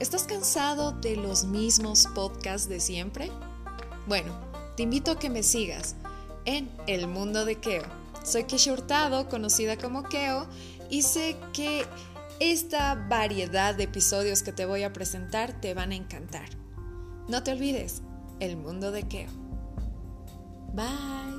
¿Estás cansado de los mismos podcasts de siempre? Bueno, te invito a que me sigas en El Mundo de Keo. Soy Kesha Hurtado, conocida como Keo, y sé que esta variedad de episodios que te voy a presentar te van a encantar. No te olvides, El Mundo de Keo. Bye.